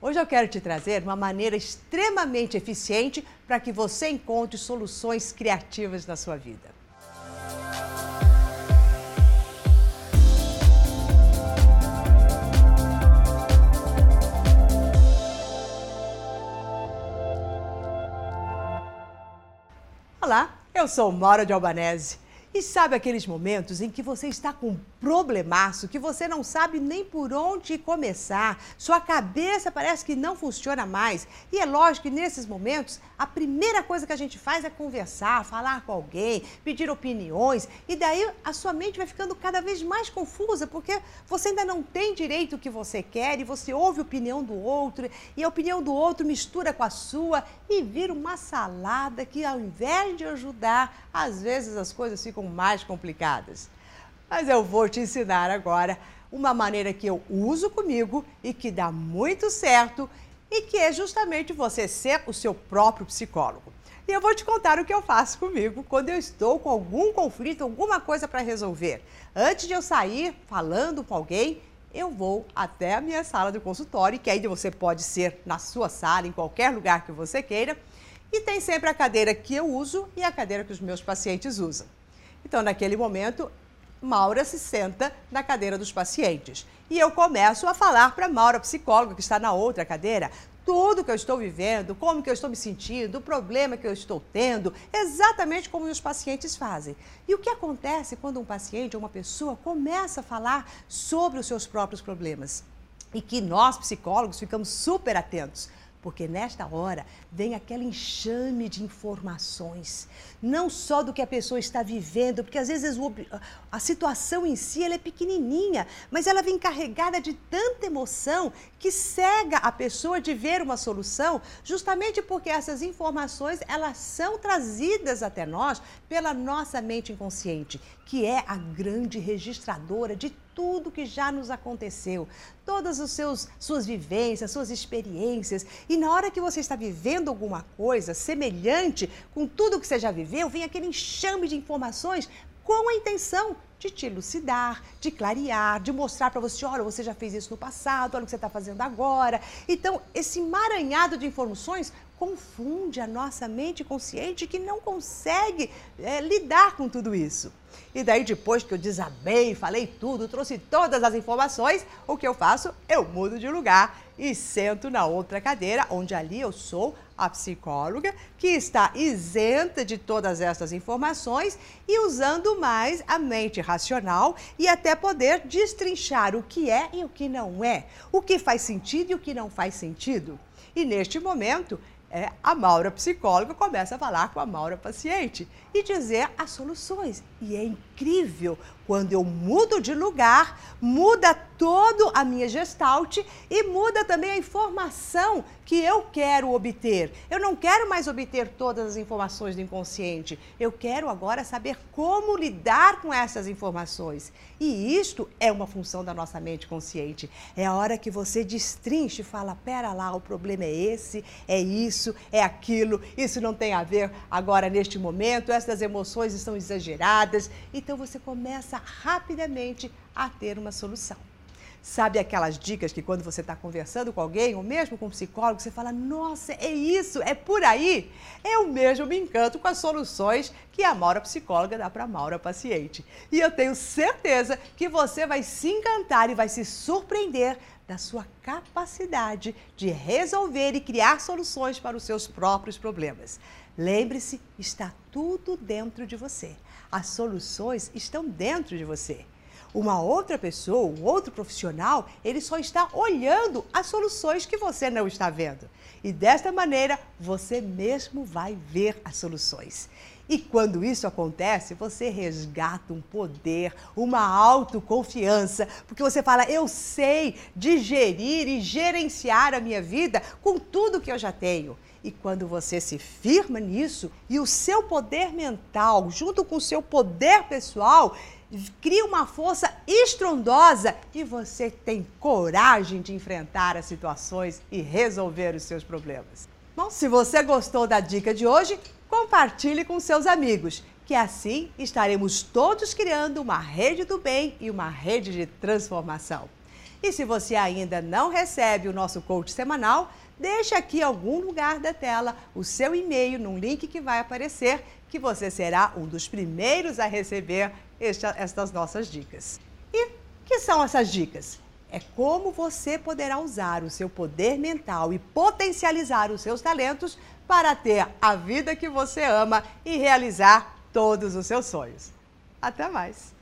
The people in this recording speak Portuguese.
Hoje eu quero te trazer uma maneira extremamente eficiente para que você encontre soluções criativas na sua vida. Olá, eu sou Maura de Albanese. E sabe aqueles momentos em que você está com problemaço, que você não sabe nem por onde começar, sua cabeça parece que não funciona mais. E é lógico que nesses momentos, a primeira coisa que a gente faz é conversar, falar com alguém, pedir opiniões, e daí a sua mente vai ficando cada vez mais confusa, porque você ainda não tem direito o que você quer e você ouve a opinião do outro, e a opinião do outro mistura com a sua e vira uma salada que ao invés de ajudar, às vezes as coisas ficam mais complicadas. Mas eu vou te ensinar agora uma maneira que eu uso comigo e que dá muito certo e que é justamente você ser o seu próprio psicólogo. E eu vou te contar o que eu faço comigo quando eu estou com algum conflito, alguma coisa para resolver. Antes de eu sair falando com alguém, eu vou até a minha sala de consultório, que aí você pode ser na sua sala, em qualquer lugar que você queira. E tem sempre a cadeira que eu uso e a cadeira que os meus pacientes usam. Então, naquele momento, Maura se senta na cadeira dos pacientes. E eu começo a falar para Maura, psicóloga, que está na outra cadeira, tudo que eu estou vivendo, como que eu estou me sentindo, o problema que eu estou tendo, exatamente como os pacientes fazem. E o que acontece quando um paciente ou uma pessoa começa a falar sobre os seus próprios problemas? E que nós, psicólogos, ficamos super atentos porque nesta hora vem aquele enxame de informações, não só do que a pessoa está vivendo, porque às vezes a situação em si ela é pequenininha, mas ela vem carregada de tanta emoção que cega a pessoa de ver uma solução, justamente porque essas informações elas são trazidas até nós pela nossa mente inconsciente, que é a grande registradora de tudo que já nos aconteceu, todas as seus, suas vivências, suas experiências. E na hora que você está vivendo alguma coisa semelhante com tudo que você já viveu, vem aquele enxame de informações com a intenção de te elucidar, de clarear, de mostrar para você, olha, você já fez isso no passado, olha o que você está fazendo agora. Então, esse emaranhado de informações confunde a nossa mente consciente que não consegue é, lidar com tudo isso. E daí, depois que eu desabei, falei tudo, trouxe todas as informações, o que eu faço? Eu mudo de lugar e sento na outra cadeira, onde ali eu sou a psicóloga, que está isenta de todas essas informações e usando mais a mente racional e até poder destrinchar o que é e o que não é, o que faz sentido e o que não faz sentido. E neste momento, é, a Maura psicóloga começa a falar com a Maura paciente e dizer as soluções. E é incrível quando eu mudo de lugar, muda todo a minha gestalt e muda também a informação que eu quero obter. Eu não quero mais obter todas as informações do inconsciente. Eu quero agora saber como lidar com essas informações. E isto é uma função da nossa mente consciente. É a hora que você destrinche e fala: pera lá, o problema é esse, é isso, é aquilo, isso não tem a ver agora neste momento, essas emoções estão exageradas. Então você começa rapidamente a ter uma solução. Sabe aquelas dicas que quando você está conversando com alguém, ou mesmo com um psicólogo, você fala: Nossa, é isso, é por aí? Eu mesmo me encanto com as soluções que a Maura psicóloga dá para a Maura paciente. E eu tenho certeza que você vai se encantar e vai se surpreender da sua capacidade de resolver e criar soluções para os seus próprios problemas. Lembre-se, está tudo dentro de você. As soluções estão dentro de você. Uma outra pessoa, um outro profissional, ele só está olhando as soluções que você não está vendo. E desta maneira, você mesmo vai ver as soluções. E quando isso acontece, você resgata um poder, uma autoconfiança, porque você fala: eu sei digerir e gerenciar a minha vida com tudo que eu já tenho. E quando você se firma nisso e o seu poder mental, junto com o seu poder pessoal, cria uma força estrondosa e você tem coragem de enfrentar as situações e resolver os seus problemas. Bom, se você gostou da dica de hoje, compartilhe com seus amigos, que assim estaremos todos criando uma rede do bem e uma rede de transformação. E se você ainda não recebe o nosso coach semanal, deixe aqui em algum lugar da tela o seu e-mail num link que vai aparecer, que você será um dos primeiros a receber esta, estas nossas dicas. E que são essas dicas? É como você poderá usar o seu poder mental e potencializar os seus talentos para ter a vida que você ama e realizar todos os seus sonhos. Até mais!